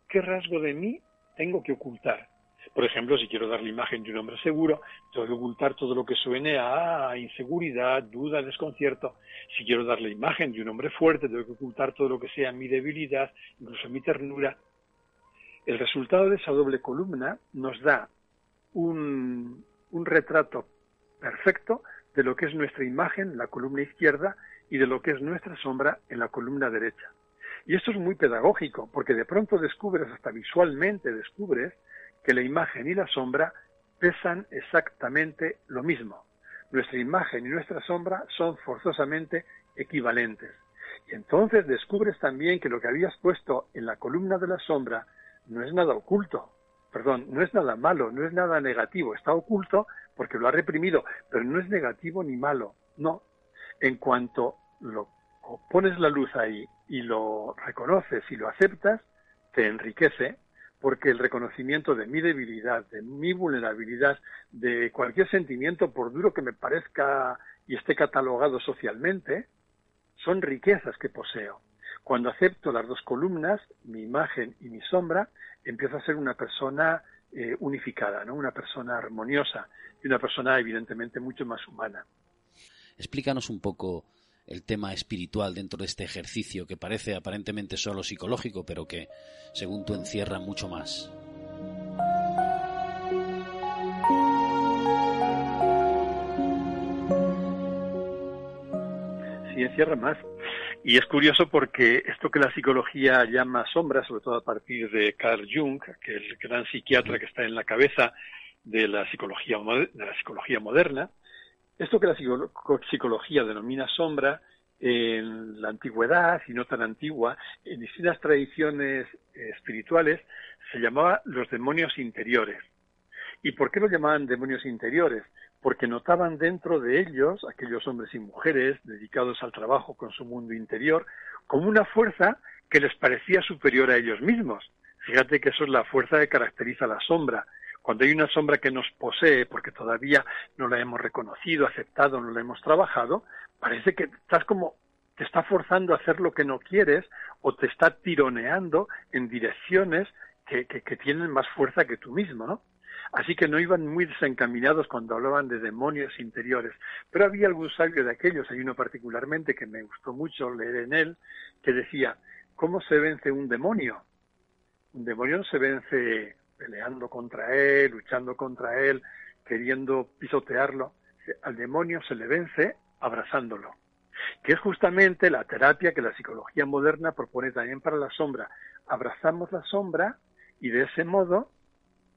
¿qué rasgo de mí tengo que ocultar? Por ejemplo, si quiero dar la imagen de un hombre seguro, tengo que ocultar todo lo que suene a inseguridad, duda, desconcierto. Si quiero dar la imagen de un hombre fuerte, tengo que ocultar todo lo que sea mi debilidad, incluso mi ternura. El resultado de esa doble columna nos da un, retrato perfecto de lo que es nuestra imagen, la columna izquierda, y de lo que es nuestra sombra en la columna derecha. Y esto es muy pedagógico, porque de pronto descubres, hasta visualmente descubres, que la imagen y la sombra pesan exactamente lo mismo. Nuestra imagen y nuestra sombra son forzosamente equivalentes. Y entonces descubres también que lo que habías puesto en la columna de la sombra no es nada oculto, perdón, no es nada malo, no es nada negativo, está oculto porque lo ha reprimido, pero no es negativo ni malo, no, en cuanto lo pones la luz ahí y lo reconoces y lo aceptas, te enriquece, porque el reconocimiento de mi debilidad, de mi vulnerabilidad, de cualquier sentimiento, por duro que me parezca y esté catalogado socialmente, son riquezas que poseo. Cuando acepto las dos columnas, mi imagen y mi sombra, empiezo a ser una persona eh, unificada, ¿no? una persona armoniosa y una persona evidentemente mucho más humana. Explícanos un poco el tema espiritual dentro de este ejercicio que parece aparentemente solo psicológico, pero que, según tú, encierra mucho más. Sí, encierra más. Y es curioso porque esto que la psicología llama sombra, sobre todo a partir de Carl Jung, que el gran psiquiatra que está en la cabeza de la psicología, de la psicología moderna, esto que la psicología denomina sombra en la antigüedad y no tan antigua, en distintas tradiciones espirituales, se llamaba los demonios interiores. ¿Y por qué lo llamaban demonios interiores? Porque notaban dentro de ellos, aquellos hombres y mujeres dedicados al trabajo con su mundo interior, como una fuerza que les parecía superior a ellos mismos. Fíjate que eso es la fuerza que caracteriza la sombra. Cuando hay una sombra que nos posee porque todavía no la hemos reconocido, aceptado, no la hemos trabajado, parece que estás como te está forzando a hacer lo que no quieres o te está tironeando en direcciones que, que, tienen más fuerza que tú mismo, ¿no? Así que no iban muy desencaminados cuando hablaban de demonios interiores. Pero había algún sabio de aquellos, hay uno particularmente que me gustó mucho leer en él, que decía, ¿cómo se vence un demonio? Un demonio no se vence peleando contra él, luchando contra él, queriendo pisotearlo. Al demonio se le vence abrazándolo, que es justamente la terapia que la psicología moderna propone también para la sombra. Abrazamos la sombra y de ese modo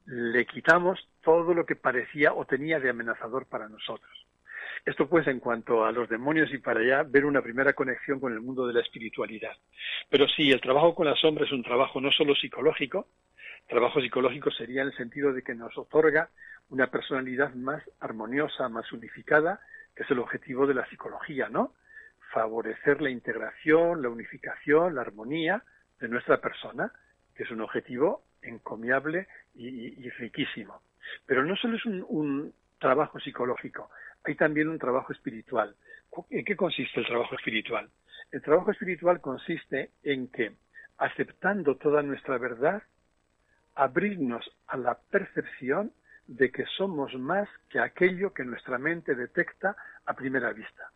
le quitamos todo lo que parecía o tenía de amenazador para nosotros. Esto pues en cuanto a los demonios y para allá ver una primera conexión con el mundo de la espiritualidad. Pero sí, el trabajo con la sombra es un trabajo no solo psicológico, trabajo psicológico sería en el sentido de que nos otorga una personalidad más armoniosa, más unificada, que es el objetivo de la psicología, ¿no? Favorecer la integración, la unificación, la armonía de nuestra persona, que es un objetivo encomiable y, riquísimo. Pero no solo es un, trabajo psicológico, hay también un trabajo espiritual. ¿En qué consiste el trabajo espiritual? El trabajo espiritual consiste en que, aceptando toda nuestra verdad, abrirnos a la percepción de que somos más que aquello que nuestra mente detecta a primera vista.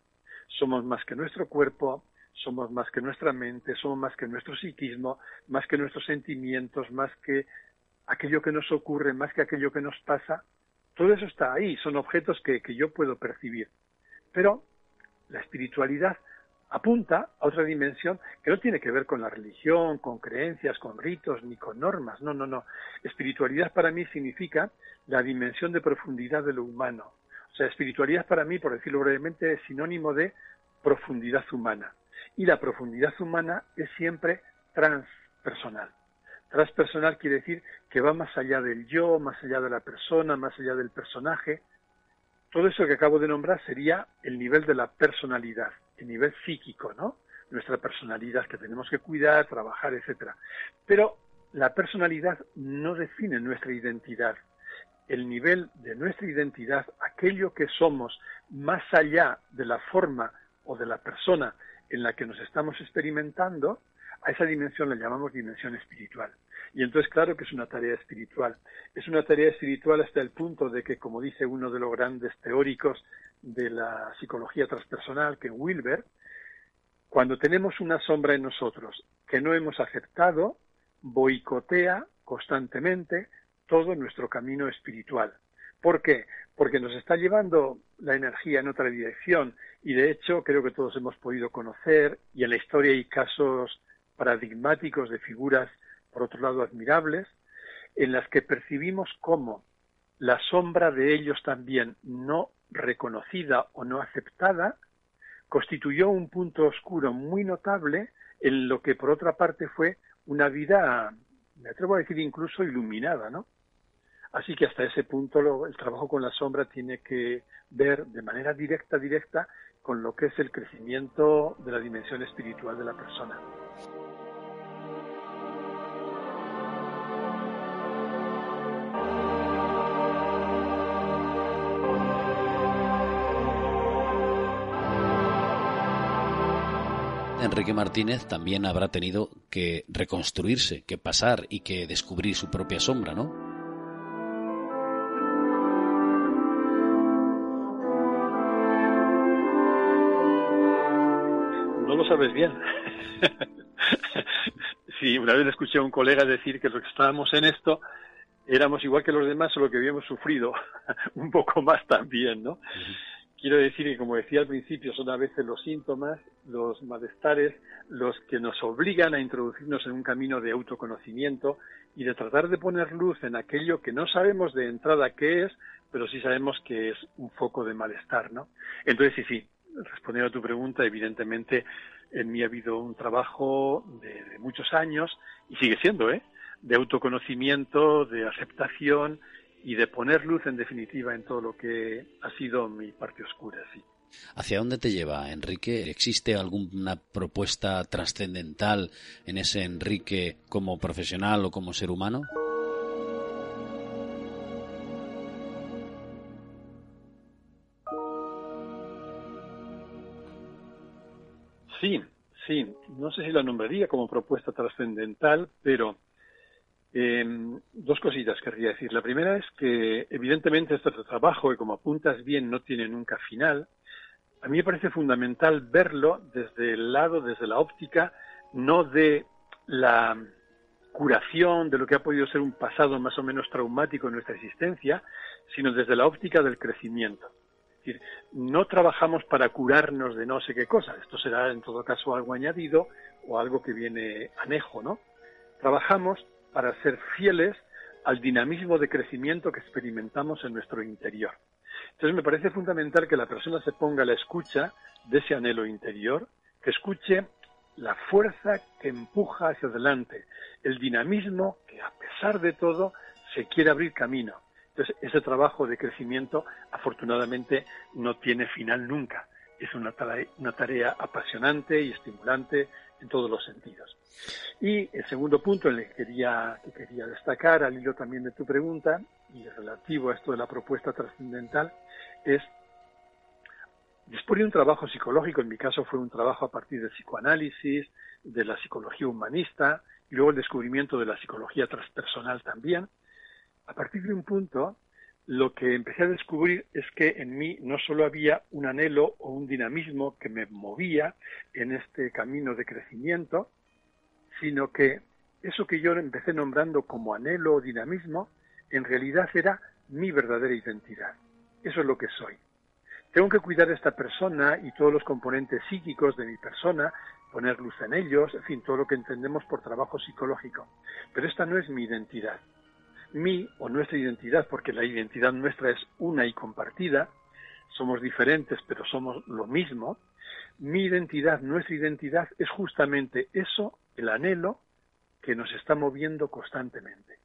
Somos más que nuestro cuerpo, somos más que nuestra mente, somos más que nuestro psiquismo, más que nuestros sentimientos, más que aquello que nos ocurre, más que aquello que nos pasa. Todo eso está ahí, son objetos que, yo puedo percibir. Pero la espiritualidad apunta a otra dimensión que no tiene que ver con la religión, con creencias, con ritos, ni con normas. No, no, no. Espiritualidad para mí significa la dimensión de profundidad de lo humano. O sea, espiritualidad para mí, por decirlo brevemente, es sinónimo de profundidad humana y la profundidad humana es siempre transpersonal. Transpersonal quiere decir que va más allá del yo, más allá de la persona, más allá del personaje. Todo eso que acabo de nombrar sería el nivel de la personalidad, el nivel psíquico, ¿no? Nuestra personalidad que tenemos que cuidar, trabajar, etcétera. Pero la personalidad no define nuestra identidad. El nivel de nuestra identidad, aquello que somos más allá de la forma o de la persona en la que nos estamos experimentando, a esa dimensión la llamamos dimensión espiritual. Y entonces, claro que es una tarea espiritual. Es una tarea espiritual hasta el punto de que, como dice uno de los grandes teóricos de la psicología transpersonal, que Wilber, cuando tenemos una sombra en nosotros que no hemos aceptado, boicotea constantemente todo nuestro camino espiritual. ¿Por qué? Porque nos está llevando la energía en otra dirección y de hecho creo que todos hemos podido conocer y en la historia hay casos paradigmáticos de figuras, por otro lado, admirables, en las que percibimos cómo la sombra de ellos también no reconocida o no aceptada constituyó un punto oscuro muy notable en lo que por otra parte fue una vida, me atrevo a decir incluso iluminada, ¿no? Así que hasta ese punto el trabajo con la sombra tiene que ver de manera directa, directa, con lo que es el crecimiento de la dimensión espiritual de la persona. Enrique Martínez también habrá tenido que reconstruirse, que pasar y que descubrir su propia sombra, ¿no? Sabes bien. *laughs* sí, una vez escuché a un colega decir que los que estábamos en esto éramos igual que los demás, solo que habíamos sufrido *laughs* un poco más también, ¿no? Quiero decir que, como decía al principio, son a veces los síntomas, los malestares, los que nos obligan a introducirnos en un camino de autoconocimiento y de tratar de poner luz en aquello que no sabemos de entrada qué es, pero sí sabemos que es un foco de malestar, ¿no? Entonces, sí, sí, respondiendo a tu pregunta, evidentemente en mí ha habido un trabajo de, muchos años y sigue siendo, ¿eh? De autoconocimiento, de aceptación y de poner luz en definitiva en todo lo que ha sido mi parte oscura, sí. ¿Hacia dónde te lleva, Enrique? ¿Existe alguna propuesta trascendental en ese Enrique como profesional o como ser humano? Sí, sí. No sé si la nombraría como propuesta trascendental, pero em, dos cositas querría decir. La primera es que evidentemente este trabajo, y como apuntas bien, no tiene nunca final. A mí me parece fundamental verlo desde el lado, desde la óptica, no de la curación de lo que ha podido ser un pasado más o menos traumático en nuestra existencia, sino desde la óptica del crecimiento decir, no trabajamos para curarnos de no sé qué cosa, esto será en todo caso algo añadido o algo que viene anejo, ¿no? Trabajamos para ser fieles al dinamismo de crecimiento que experimentamos en nuestro interior. Entonces me parece fundamental que la persona se ponga a la escucha de ese anhelo interior, que escuche la fuerza que empuja hacia adelante, el dinamismo que a pesar de todo se quiere abrir camino. Entonces, ese trabajo de crecimiento, afortunadamente, no tiene final nunca. Es una tarea, apasionante y estimulante en todos los sentidos. Y el segundo punto en el que quería, que quería destacar, al hilo también de tu pregunta, y relativo a esto de la propuesta trascendental, es después de un trabajo psicológico, en mi caso fue un trabajo a partir del psicoanálisis, de la psicología humanista, y luego el descubrimiento de la psicología transpersonal también, a partir de un punto, lo que empecé a descubrir es que en mí no solo había un anhelo o un dinamismo que me movía en este camino de crecimiento, sino que eso que yo empecé nombrando como anhelo o dinamismo, en realidad era mi verdadera identidad. Eso es lo que soy. Tengo que cuidar a esta persona y todos los componentes psíquicos de mi persona, poner luz en ellos, en fin, todo lo que entendemos por trabajo psicológico. Pero esta no es mi identidad mi o nuestra identidad, porque la identidad nuestra es una y compartida, somos diferentes pero somos lo mismo, mi identidad, nuestra identidad es justamente eso, el anhelo que nos está moviendo constantemente.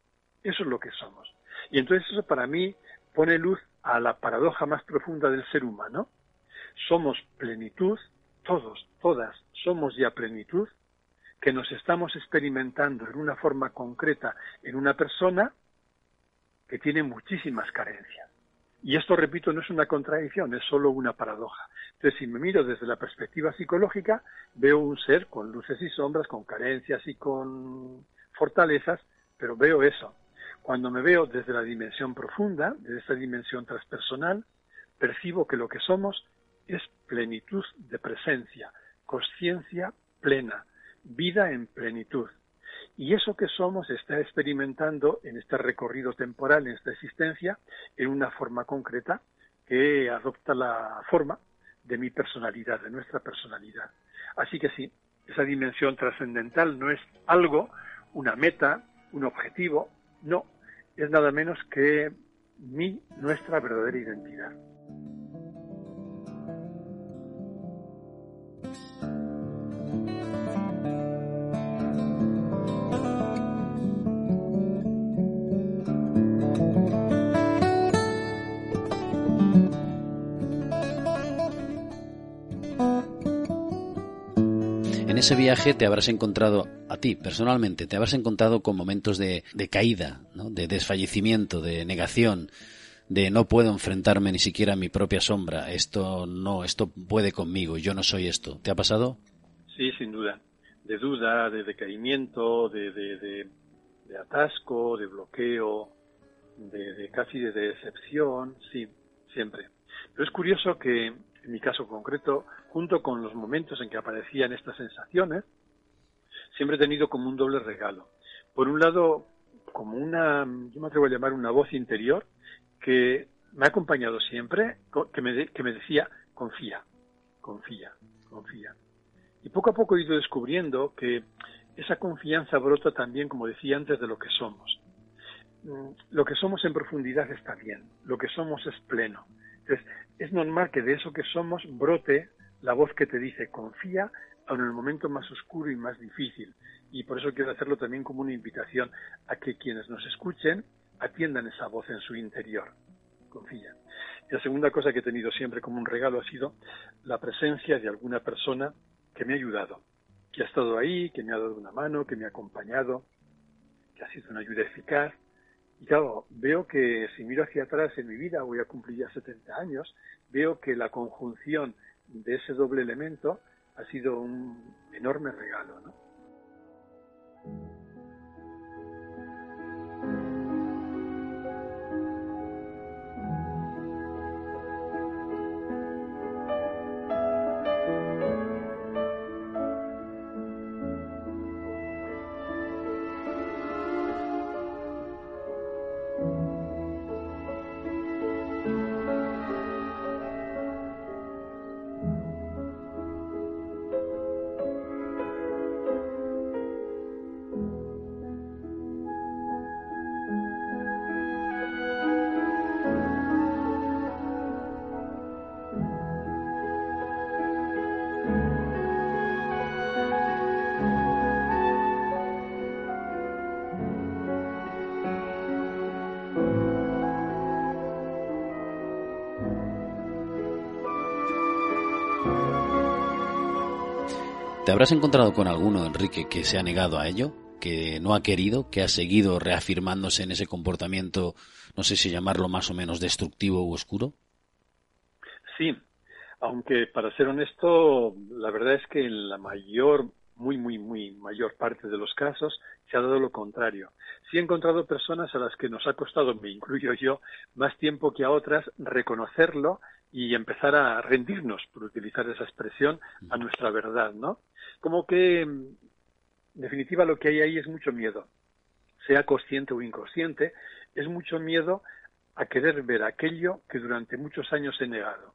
Eso es lo que somos. Y entonces eso para mí pone luz a la paradoja más profunda del ser humano. Somos plenitud, todos, todas somos ya plenitud, que nos estamos experimentando en una forma concreta en una persona que tiene muchísimas carencias. Y esto, repito, no es una contradicción, es solo una paradoja. Entonces, si me miro desde la perspectiva psicológica, veo un ser con luces y sombras, con carencias y con fortalezas, pero veo eso. Cuando me veo desde la dimensión profunda, desde esa dimensión transpersonal, percibo que lo que somos es plenitud de presencia, conciencia plena, vida en plenitud. Y eso que somos está experimentando en este recorrido temporal, en esta existencia, en una forma concreta que adopta la forma de mi personalidad, de nuestra personalidad. Así que sí, esa dimensión trascendental no es algo, una meta, un objetivo, no, es nada menos que mi, nuestra verdadera identidad. Ese viaje te habrás encontrado, a ti personalmente, te habrás encontrado con momentos de, caída, de desfallecimiento, de negación, de no puedo enfrentarme ni siquiera a mi propia sombra, esto no, esto puede conmigo, yo no soy esto. ¿Te ha pasado? Sí, sin duda. De duda, de decaimiento, de, de, atasco, de bloqueo, de, casi de decepción, sí, siempre. Pero es curioso que en mi caso concreto junto con los momentos en que aparecían estas sensaciones, siempre he tenido como un doble regalo. Por un lado, como una, yo me atrevo a llamar una voz interior, que me ha acompañado siempre, que me, decía, confía, confía, confía. Y poco a poco he ido descubriendo que esa confianza brota también, como decía antes, de lo que somos. Mm, lo que somos en profundidad está bien, lo que somos es pleno. Entonces, es normal que de eso que somos brote la voz que te dice confía en el momento más oscuro y más difícil. Y por eso quiero hacerlo también como una invitación a que quienes nos escuchen atiendan esa voz en su interior. Confía. Y la segunda cosa que he tenido siempre como un regalo ha sido la presencia de alguna persona que me ha ayudado, que ha estado ahí, que me ha dado una mano, que me ha acompañado, que ha sido una ayuda eficaz. Y claro, veo que si miro hacia atrás en mi vida, voy a cumplir ya 70 años, veo que la conjunción de ese doble elemento ha sido un enorme regalo, ¿no? ¿Te habrás encontrado con alguno, Enrique, que se ha negado a ello? que no ha querido, que ha seguido reafirmándose en ese comportamiento, no sé si llamarlo más o menos destructivo u oscuro? Sí, aunque para ser honesto, la verdad es que en la mayor, muy, muy, muy mayor parte de los casos se ha dado lo contrario. Sí he encontrado personas a las que nos ha costado, me incluyo yo, más tiempo que a otras reconocerlo y empezar a rendirnos, por utilizar esa expresión, a nuestra verdad, ¿no? Como que, en definitiva, lo que hay ahí es mucho miedo, sea consciente o inconsciente, es mucho miedo a querer ver aquello que durante muchos años he negado.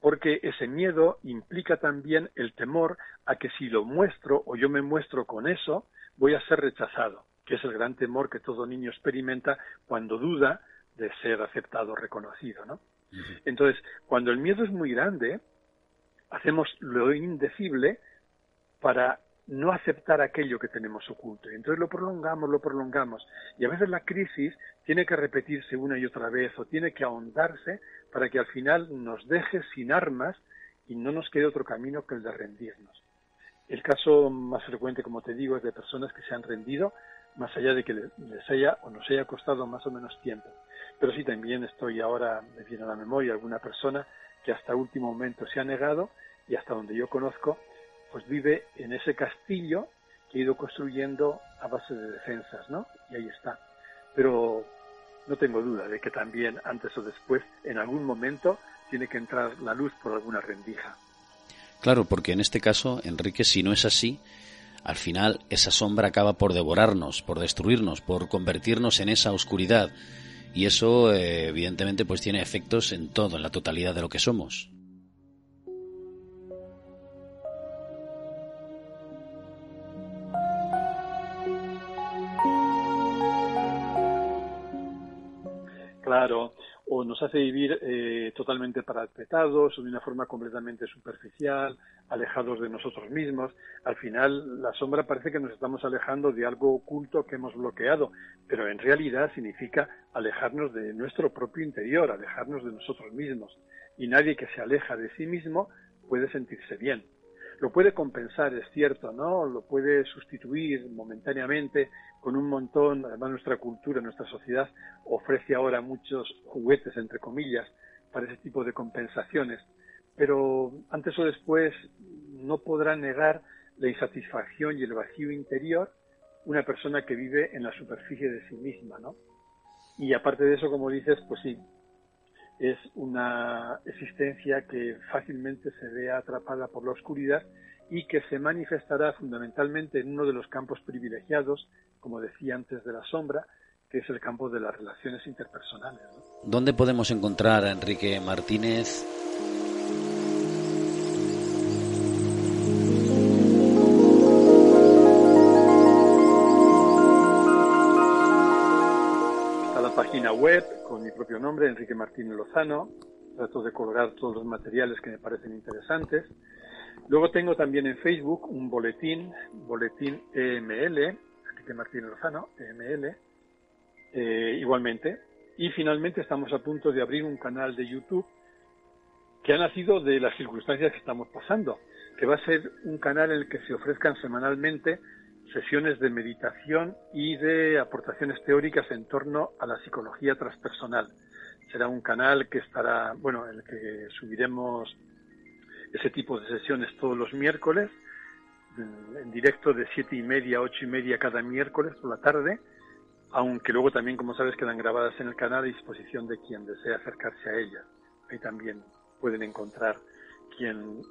Porque ese miedo implica también el temor a que si lo muestro o yo me muestro con eso, voy a ser rechazado, que es el gran temor que todo niño experimenta cuando duda de ser aceptado o reconocido, ¿no? Entonces, cuando el miedo es muy grande, hacemos lo indecible para no aceptar aquello que tenemos oculto. Entonces lo prolongamos, lo prolongamos. Y a veces la crisis tiene que repetirse una y otra vez o tiene que ahondarse para que al final nos deje sin armas y no nos quede otro camino que el de rendirnos. El caso más frecuente, como te digo, es de personas que se han rendido, más allá de que les haya o nos haya costado más o menos tiempo. Pero sí también estoy ahora, me viene a la memoria alguna persona que hasta último momento se ha negado y hasta donde yo conozco, pues vive en ese castillo que he ido construyendo a base de defensas, ¿no? Y ahí está. Pero no tengo duda de que también antes o después, en algún momento, tiene que entrar la luz por alguna rendija. Claro, porque en este caso, Enrique, si no es así, al final esa sombra acaba por devorarnos, por destruirnos, por convertirnos en esa oscuridad y eso eh, evidentemente pues tiene efectos en todo, en la totalidad de lo que somos. O nos hace vivir eh, totalmente parapetados o de una forma completamente superficial, alejados de nosotros mismos. Al final, la sombra parece que nos estamos alejando de algo oculto que hemos bloqueado, pero en realidad significa alejarnos de nuestro propio interior, alejarnos de nosotros mismos. Y nadie que se aleja de sí mismo puede sentirse bien. Lo puede compensar, es cierto, ¿no? Lo puede sustituir momentáneamente con un montón, además nuestra cultura, nuestra sociedad ofrece ahora muchos juguetes, entre comillas, para ese tipo de compensaciones. Pero antes o después no podrá negar la insatisfacción y el vacío interior una persona que vive en la superficie de sí misma, ¿no? Y aparte de eso, como dices, pues sí, es una existencia que fácilmente se ve atrapada por la oscuridad y que se manifestará fundamentalmente en uno de los campos privilegiados, como decía antes de la sombra, que es el campo de las relaciones interpersonales. ¿Dónde podemos encontrar a Enrique Martínez? Propio nombre, Enrique Martínez Lozano, trato de colgar todos los materiales que me parecen interesantes. Luego tengo también en Facebook un boletín, boletín EML, Enrique Martínez Lozano, EML, eh, igualmente. Y finalmente estamos a punto de abrir un canal de YouTube que ha nacido de las circunstancias que estamos pasando, que va a ser un canal en el que se ofrezcan semanalmente sesiones de meditación y de aportaciones teóricas en torno a la psicología transpersonal. Será un canal que estará, bueno, en el que subiremos ese tipo de sesiones todos los miércoles, en directo de siete y media a ocho y media cada miércoles por la tarde, aunque luego también, como sabes, quedan grabadas en el canal a disposición de quien desea acercarse a ellas. Ahí también pueden encontrar quien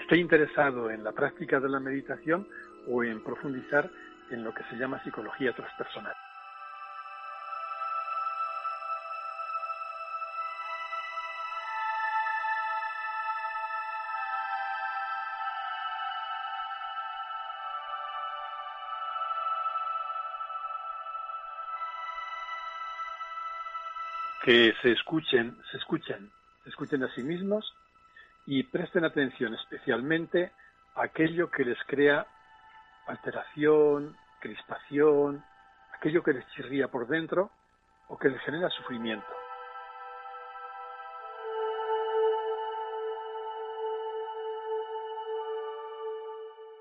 esté interesado en la práctica de la meditación o en profundizar en lo que se llama psicología transpersonal. que se escuchen, se escuchen, se escuchen a sí mismos y presten atención especialmente a aquello que les crea alteración, crispación, aquello que les chirría por dentro o que les genera sufrimiento.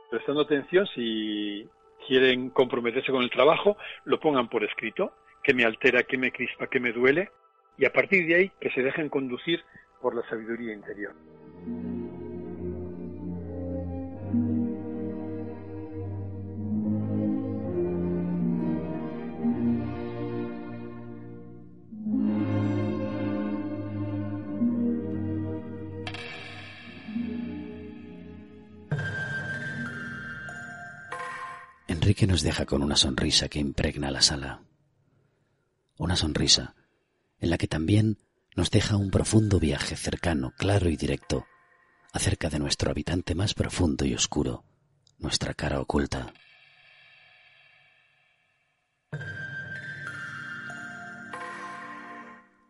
Prestando atención, si quieren comprometerse con el trabajo, lo pongan por escrito, qué me altera, qué me crispa, qué me duele, y a partir de ahí que se dejen conducir por la sabiduría interior. Enrique nos deja con una sonrisa que impregna la sala. Una sonrisa en la que también nos deja un profundo viaje cercano, claro y directo, acerca de nuestro habitante más profundo y oscuro, nuestra cara oculta.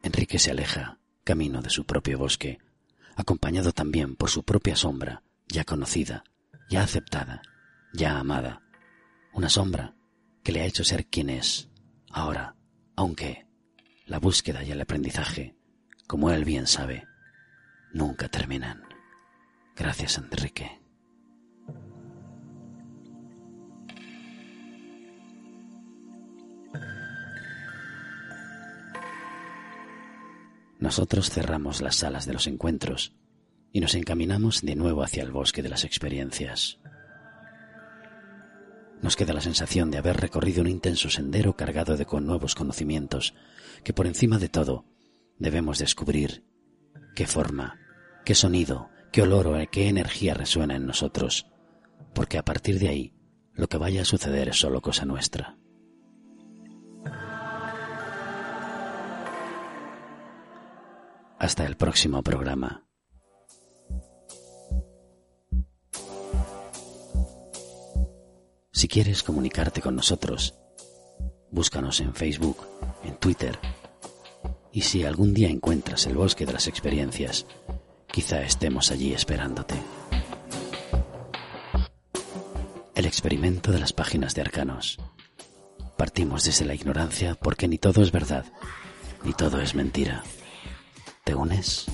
Enrique se aleja, camino de su propio bosque, acompañado también por su propia sombra, ya conocida, ya aceptada, ya amada, una sombra que le ha hecho ser quien es, ahora, aunque la búsqueda y el aprendizaje, como él bien sabe, nunca terminan. Gracias, Enrique. Nosotros cerramos las salas de los encuentros y nos encaminamos de nuevo hacia el bosque de las experiencias. Nos queda la sensación de haber recorrido un intenso sendero cargado de nuevos conocimientos que por encima de todo debemos descubrir qué forma, qué sonido, qué olor o qué energía resuena en nosotros, porque a partir de ahí lo que vaya a suceder es solo cosa nuestra. Hasta el próximo programa. Si quieres comunicarte con nosotros, búscanos en Facebook, en Twitter, y si algún día encuentras el bosque de las experiencias, quizá estemos allí esperándote. El experimento de las páginas de Arcanos. Partimos desde la ignorancia porque ni todo es verdad, ni todo es mentira. ¿Te unes?